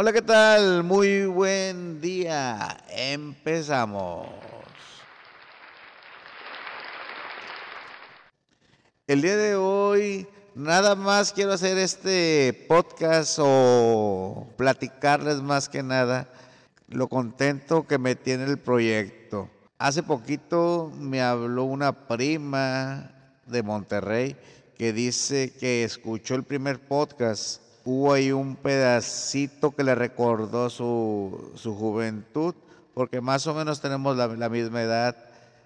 Hola, ¿qué tal? Muy buen día. Empezamos. El día de hoy nada más quiero hacer este podcast o platicarles más que nada lo contento que me tiene el proyecto. Hace poquito me habló una prima de Monterrey que dice que escuchó el primer podcast hubo ahí un pedacito que le recordó su, juventud, porque más o menos tenemos la, misma edad.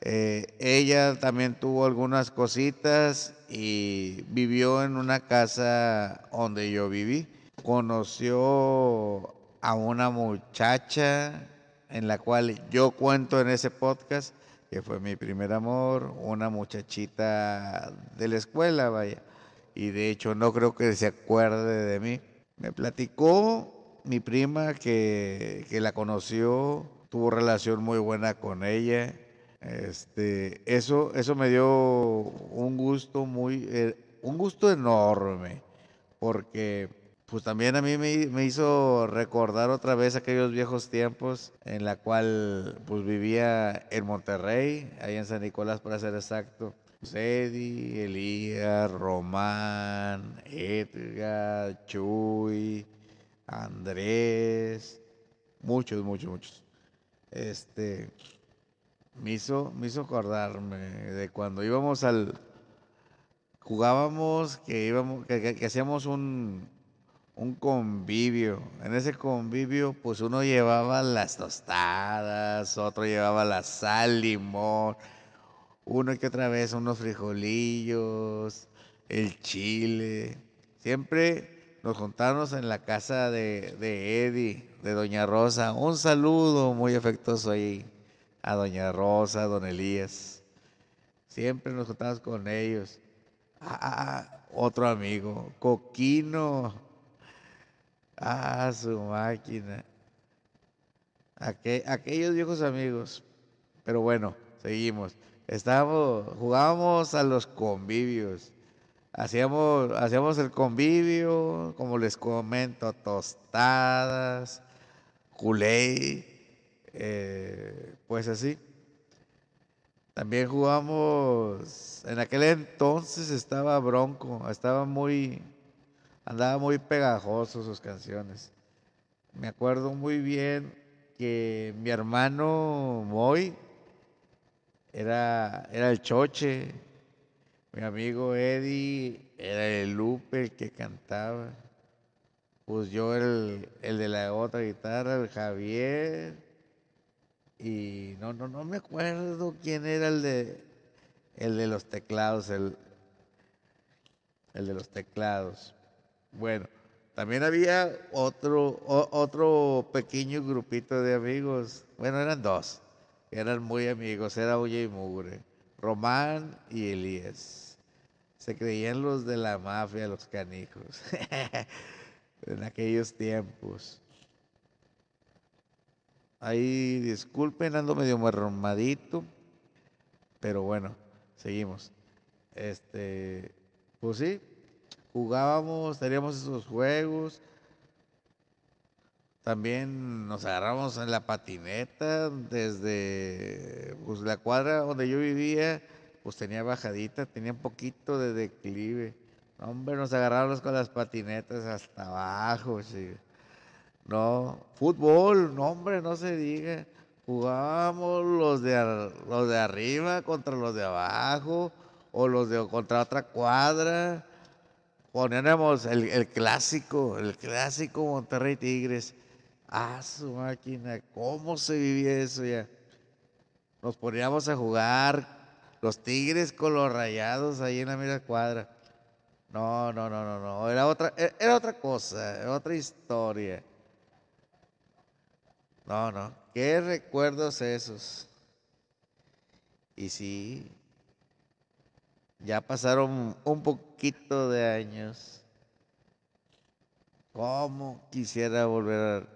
Eh, ella también tuvo algunas cositas y vivió en una casa donde yo viví. Conoció a una muchacha en la cual yo cuento en ese podcast, que fue mi primer amor, una muchachita de la escuela, vaya y de hecho no creo que se acuerde de mí. Me platicó mi prima que, la conoció, tuvo relación muy buena con ella. Este, eso, eso me dio un gusto muy, eh, un gusto enorme, porque pues también a mí me, me, hizo recordar otra vez aquellos viejos tiempos en la cual pues vivía en Monterrey, ahí en San Nicolás para ser exacto. Eddie, Elías, Román, Edgar, Chuy, Andrés, muchos, muchos, muchos. Este, me hizo, me hizo acordarme de cuando íbamos al, jugábamos, que íbamos, que, hacíamos un, un convivio. En ese convivio, pues uno llevaba las tostadas, otro llevaba la sal, limón uno que otra vez unos frijolillos, el chile. Siempre nos juntamos en la casa de, de Eddie, de Doña Rosa. Un saludo muy afectuoso ahí a Doña Rosa, a Don Elías. Siempre nos juntamos con ellos. Ah, otro amigo, Coquino. Ah, su máquina. aquellos viejos amigos. Pero bueno, seguimos. Estábamos, jugábamos a los convivios. Hacíamos, hacíamos el convivio, como les comento, tostadas, culé, eh, pues así. También jugamos, en aquel entonces estaba Bronco, estaba muy, andaba muy pegajoso sus canciones. Me acuerdo muy bien que mi hermano Moy, era, era el Choche, mi amigo Eddie, era el Lupe el que cantaba, pues yo el, el de la otra guitarra, el Javier, y no, no, no me acuerdo quién era el de, el de los teclados, el, el de los teclados. Bueno, también había otro, otro pequeño grupito de amigos, bueno, eran dos eran muy amigos, era Oye y Mugre, Román y Elías. Se creían los de la mafia, los canijos, en aquellos tiempos. Ahí disculpen, ando medio marromadito, pero bueno, seguimos. Este, pues sí, jugábamos, teníamos esos juegos, también nos agarramos en la patineta desde pues, la cuadra donde yo vivía, pues tenía bajadita, tenía un poquito de declive. hombre, nos agarramos con las patinetas hasta abajo, No, fútbol, no, hombre, no se diga. Jugábamos los de, los de arriba contra los de abajo, o los de contra otra cuadra. Poníamos el, el clásico, el clásico Monterrey Tigres Ah, su máquina, ¿cómo se vivía eso ya? Nos poníamos a jugar los tigres con los rayados ahí en la mira cuadra. No, no, no, no, no. Era otra, e, era otra cosa, era otra historia. No, no. ¿Qué recuerdos esos? Y sí, ya pasaron un poquito de años. ¿Cómo quisiera volver a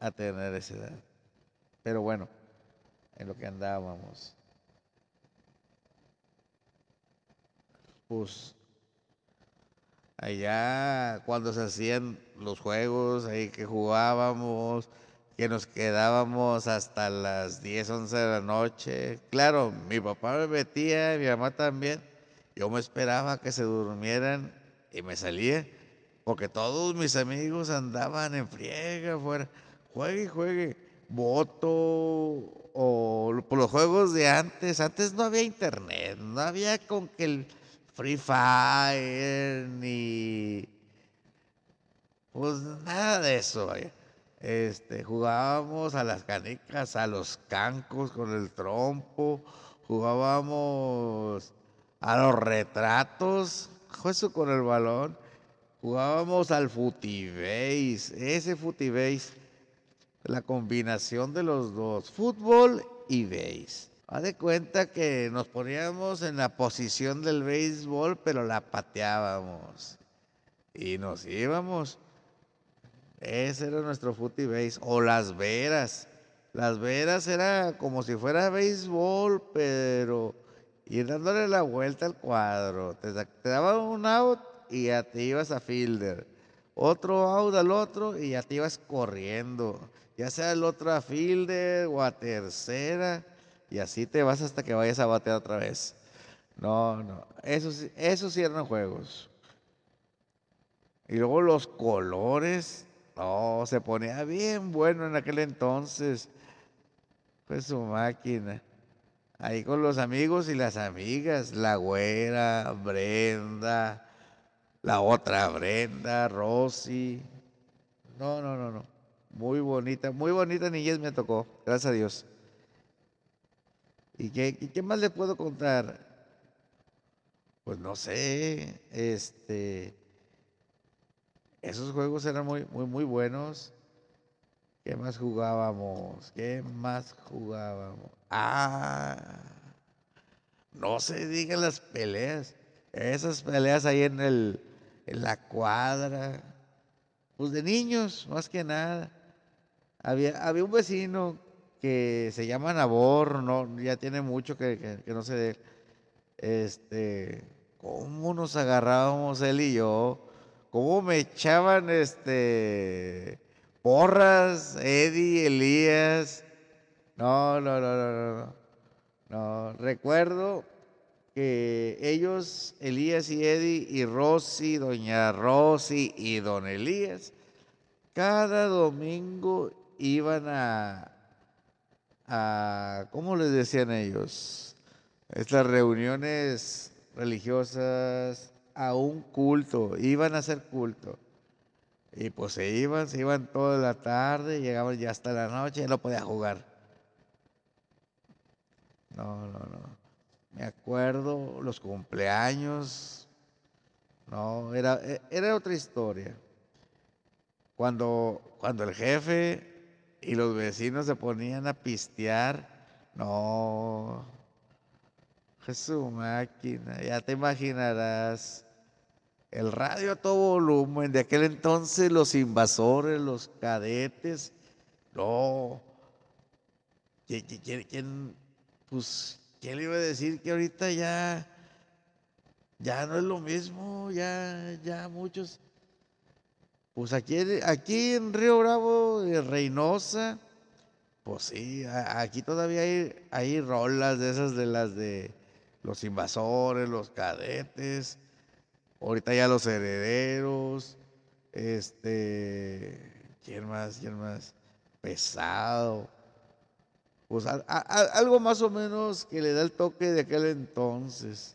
a tener esa edad. Pero bueno, en lo que andábamos. Pues allá cuando se hacían los juegos, ahí que jugábamos, que nos quedábamos hasta las 10, 11 de la noche. Claro, mi papá me metía, mi mamá también. Yo me esperaba que se durmieran y me salía, porque todos mis amigos andaban en friega afuera. Juegue, juegue. Voto o por los juegos de antes. Antes no había internet, no había con que el Free Fire ni. Pues nada de eso. Este, jugábamos a las canicas, a los cancos con el trompo, jugábamos a los retratos, eso con el balón, jugábamos al futibase, ese futibase, la combinación de los dos, fútbol y base. Haz de cuenta que nos poníamos en la posición del béisbol, pero la pateábamos y nos íbamos. Ese era nuestro footy base. O las veras. Las veras era como si fuera béisbol, pero ir dándole la vuelta al cuadro. Te, daban un out y ya te ibas a fielder. Otro out al otro y ya te ibas corriendo. Ya sea el otro a fielder o a tercera. Y así te vas hasta que vayas a batear otra vez. No, no. Esos, esos sí eran juegos. Y luego los colores. No, se ponía bien bueno en aquel entonces. Fue su máquina. Ahí con los amigos y las amigas, la güera, Brenda, la otra Brenda, Rosy. No, no, no, no. Muy bonita, muy bonita niñez me tocó, gracias a Dios. ¿Y qué, qué más le puedo contar? Pues no sé, este, esos juegos eran muy, muy, muy buenos. ¿Qué más jugábamos? ¿Qué más jugábamos? Ah, no se digan las peleas. Esas peleas ahí en, el, en la cuadra. Pues de niños, más que nada. Había, había un vecino que se llama Nabor, no, ya tiene mucho que, que no sé de él. Este, ¿cómo nos agarrábamos él y yo? cómo me echaban este porras, Eddie, Elías. No, no, no, no, no. No, recuerdo que ellos, Elías y Eddie y Rosy, doña Rosy y don Elías, cada domingo iban a, a ¿cómo les decían ellos? Estas reuniones religiosas a un culto, iban a hacer culto. Y pues se iban, se iban toda la tarde, llegaban ya hasta la noche y no podía jugar. No, no, no. Me acuerdo los cumpleaños. No, era, e, era otra historia. Cuando, cuando el jefe y los vecinos se ponían a pistear, no, Jesús máquina, ya te imaginarás el radio a todo volumen, de aquel entonces los invasores, los cadetes, no. ¿Quién, pues, ¿quién le iba a decir que ahorita ya, ya no es lo mismo? Ya, ya muchos. Pues aquí, aquí en Río Bravo, de Reynosa, pues sí, aquí todavía hay, hay rolas de esas de las de los invasores, los cadetes Ahorita ya los herederos. Este. ¿Quién más? ¿Quién más? Pesado. Pues algo más o menos que le da el toque de aquel entonces.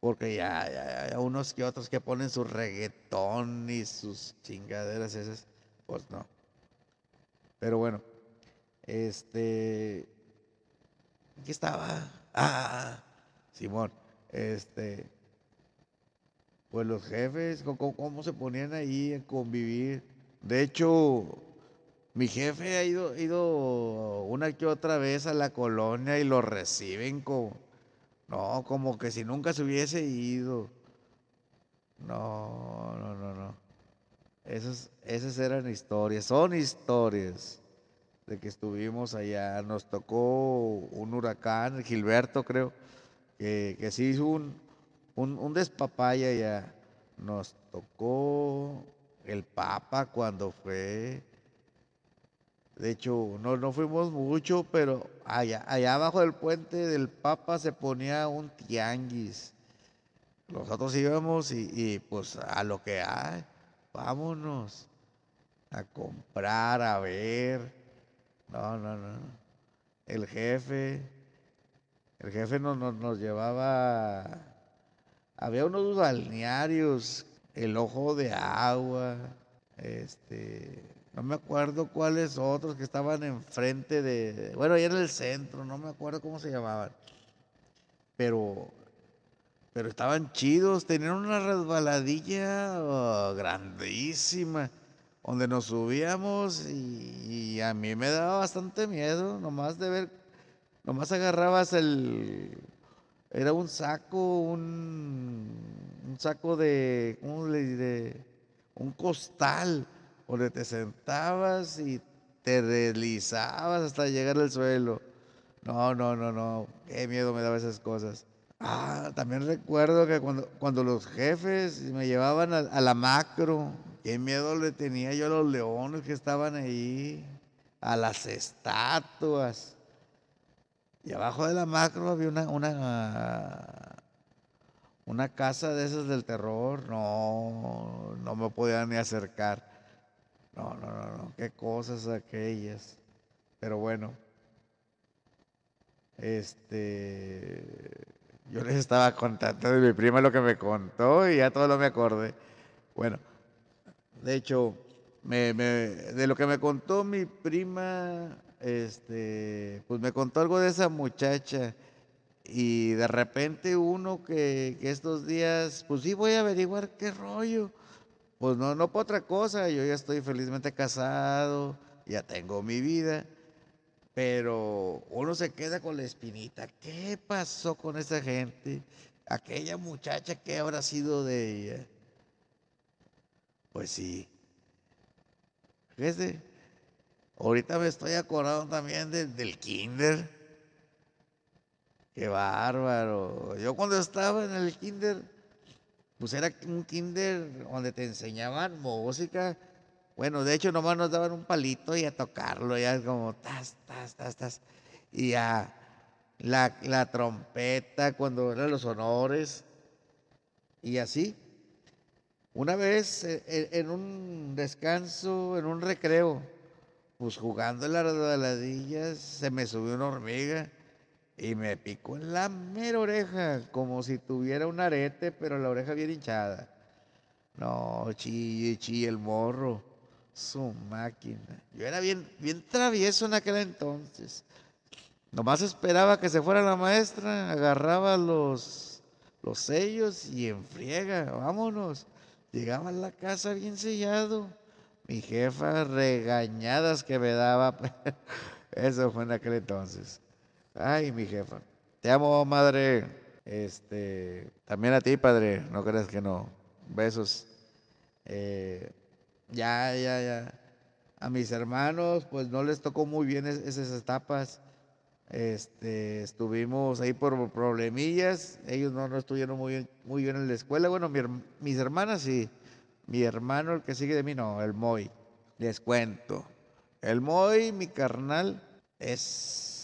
Porque ya, ya, ya, unos que otros que ponen su reggaetón y sus chingaderas esas, pues no. Pero bueno, este. ¿Qué estaba? Ah, Simón, este pues los jefes, cómo, se ponían ahí a convivir. De hecho, mi jefe ha ido, ido una que otra vez a la colonia y lo reciben como, no, como que si nunca se hubiese ido. No, no, no, no. Esas, esas eran historias, son historias de que estuvimos allá. Nos tocó un huracán, Gilberto creo, que, que sí hizo un, un, despapaya ya. nos tocó el Papa cuando fue. De hecho, no, no fuimos mucho, pero allá, allá abajo del puente del Papa se ponía un tianguis. Nosotros íbamos y, pues a lo que hay, vámonos a comprar, a ver. No, no, no. El jefe, el jefe nos, nos, nos llevaba, había unos balnearios, el ojo de agua, este, no me acuerdo cuáles otros que estaban enfrente de, bueno, ahí en el centro, no me acuerdo cómo se llamaban, pero, pero estaban chidos, tenían una resbaladilla oh, grandísima donde nos subíamos y, a mí me daba bastante miedo, nomás de ver, nomás agarrabas el, era un saco, un, un saco de, ¿cómo le diré? Un costal, donde te sentabas y te deslizabas hasta llegar al suelo. No, no, no, no, qué miedo me daba esas cosas. Ah, también recuerdo que cuando, cuando los jefes me llevaban a la macro, Qué miedo le tenía yo a los leones que estaban ahí, a las estatuas. Y abajo de la macro había una, una, una casa de esas del terror. No, no me podía ni acercar. No, no, no, no. Qué cosas aquellas. Pero bueno. Este. Yo les estaba contando de mi prima lo que me contó y ya todo lo me acordé. Bueno, de hecho, de lo que me contó mi prima, este, pues me contó algo de esa muchacha. Y de repente uno que, estos días, pues sí voy a averiguar qué rollo. Pues no, no por otra cosa, yo ya estoy felizmente casado, ya tengo mi vida, pero uno se queda con la espinita. ¿Qué pasó con esa gente? Aquella muchacha, ¿qué habrá sido de ella? Pues sí. Fíjese, ahorita me estoy acordando también del kinder. Qué bárbaro. Yo cuando estaba en el kinder, pues era un kinder donde te enseñaban música. Bueno, de hecho nomás nos daban un palito y a tocarlo, ya como tas, tas, tas, tas. Y a la, la trompeta cuando eran los honores. Y así. Una vez eh, eh, en un descanso, en un recreo, pues jugando en las resbaladillas, se me subió una hormiga y me picó en la mera oreja, como si tuviera un arete, pero la oreja bien hinchada. No, chille, chille el morro, su máquina. Yo era bien, bien travieso en aquel entonces. Nomás esperaba que se fuera la maestra, agarraba los, los sellos y en friega, vámonos. Llegaba a la casa bien sellado. Mi jefa regañadas que me daba. Eso fue en aquel entonces. Ay, mi jefa. Te amo, madre. Este, también a ti, padre. No creas que no. Besos. Eh, ya, ya, ya. A mis hermanos, pues no les tocó muy bien esas etapas. Este, estuvimos ahí por problemillas, ellos no, no estuvieron muy bien, muy bien en la escuela. Bueno, mis hermanas sí, mi hermano, el que sigue de mí, no, el Moy. Les cuento. El Moy, mi carnal, es,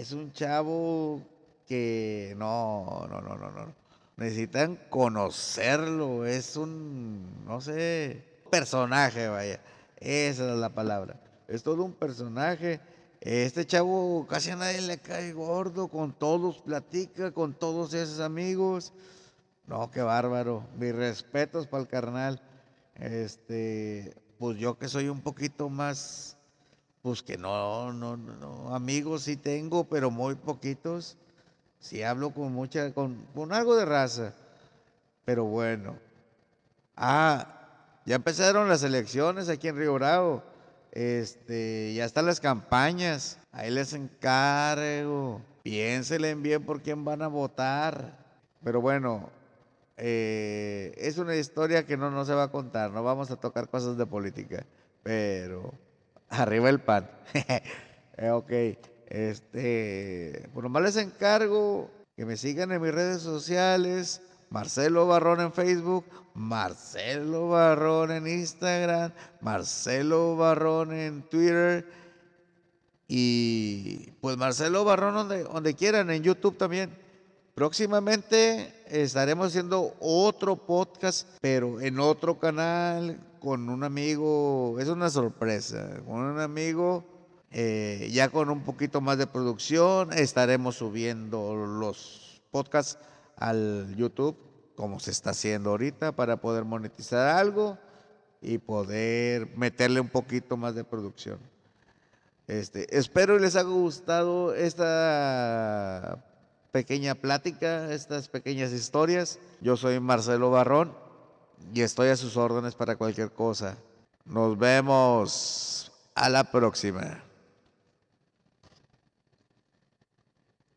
es un chavo que no, no, no, no, no. Necesitan conocerlo, es un, no sé, personaje, vaya. Esa es la palabra. Es todo un personaje este chavo casi a nadie le cae gordo, con todos platica, con todos esos amigos. No, qué bárbaro. Mis respetos para el carnal. Este, pues yo que soy un poquito más, pues que no, no, no, amigos sí tengo, pero muy poquitos. Sí hablo con mucha, con, con algo de raza. Pero bueno. Ah, ya empezaron las elecciones aquí en Río Bravo. Este, ya están las campañas. Ahí les encargo. Piénsele bien por quién van a votar. Pero bueno, eh, es una historia que no, no se va a contar. No vamos a tocar cosas de política. Pero arriba el pan. Eh, ok. Este, por lo más les encargo que me sigan en mis redes sociales. Marcelo Barrón en Facebook, Marcelo Barrón en Instagram, Marcelo Barrón en Twitter y pues Marcelo Barrón donde, donde quieran, en YouTube también. Próximamente estaremos haciendo otro podcast, pero en otro canal con un amigo, es una sorpresa, con un amigo eh, ya con un poquito más de producción, estaremos subiendo los podcasts al YouTube, como se está haciendo ahorita, para poder monetizar algo y poder meterle un poquito más de producción. Este, espero les haya gustado esta pequeña plática, estas pequeñas historias. Yo soy Marcelo Barrón y estoy a sus órdenes para cualquier cosa. Nos vemos a la próxima.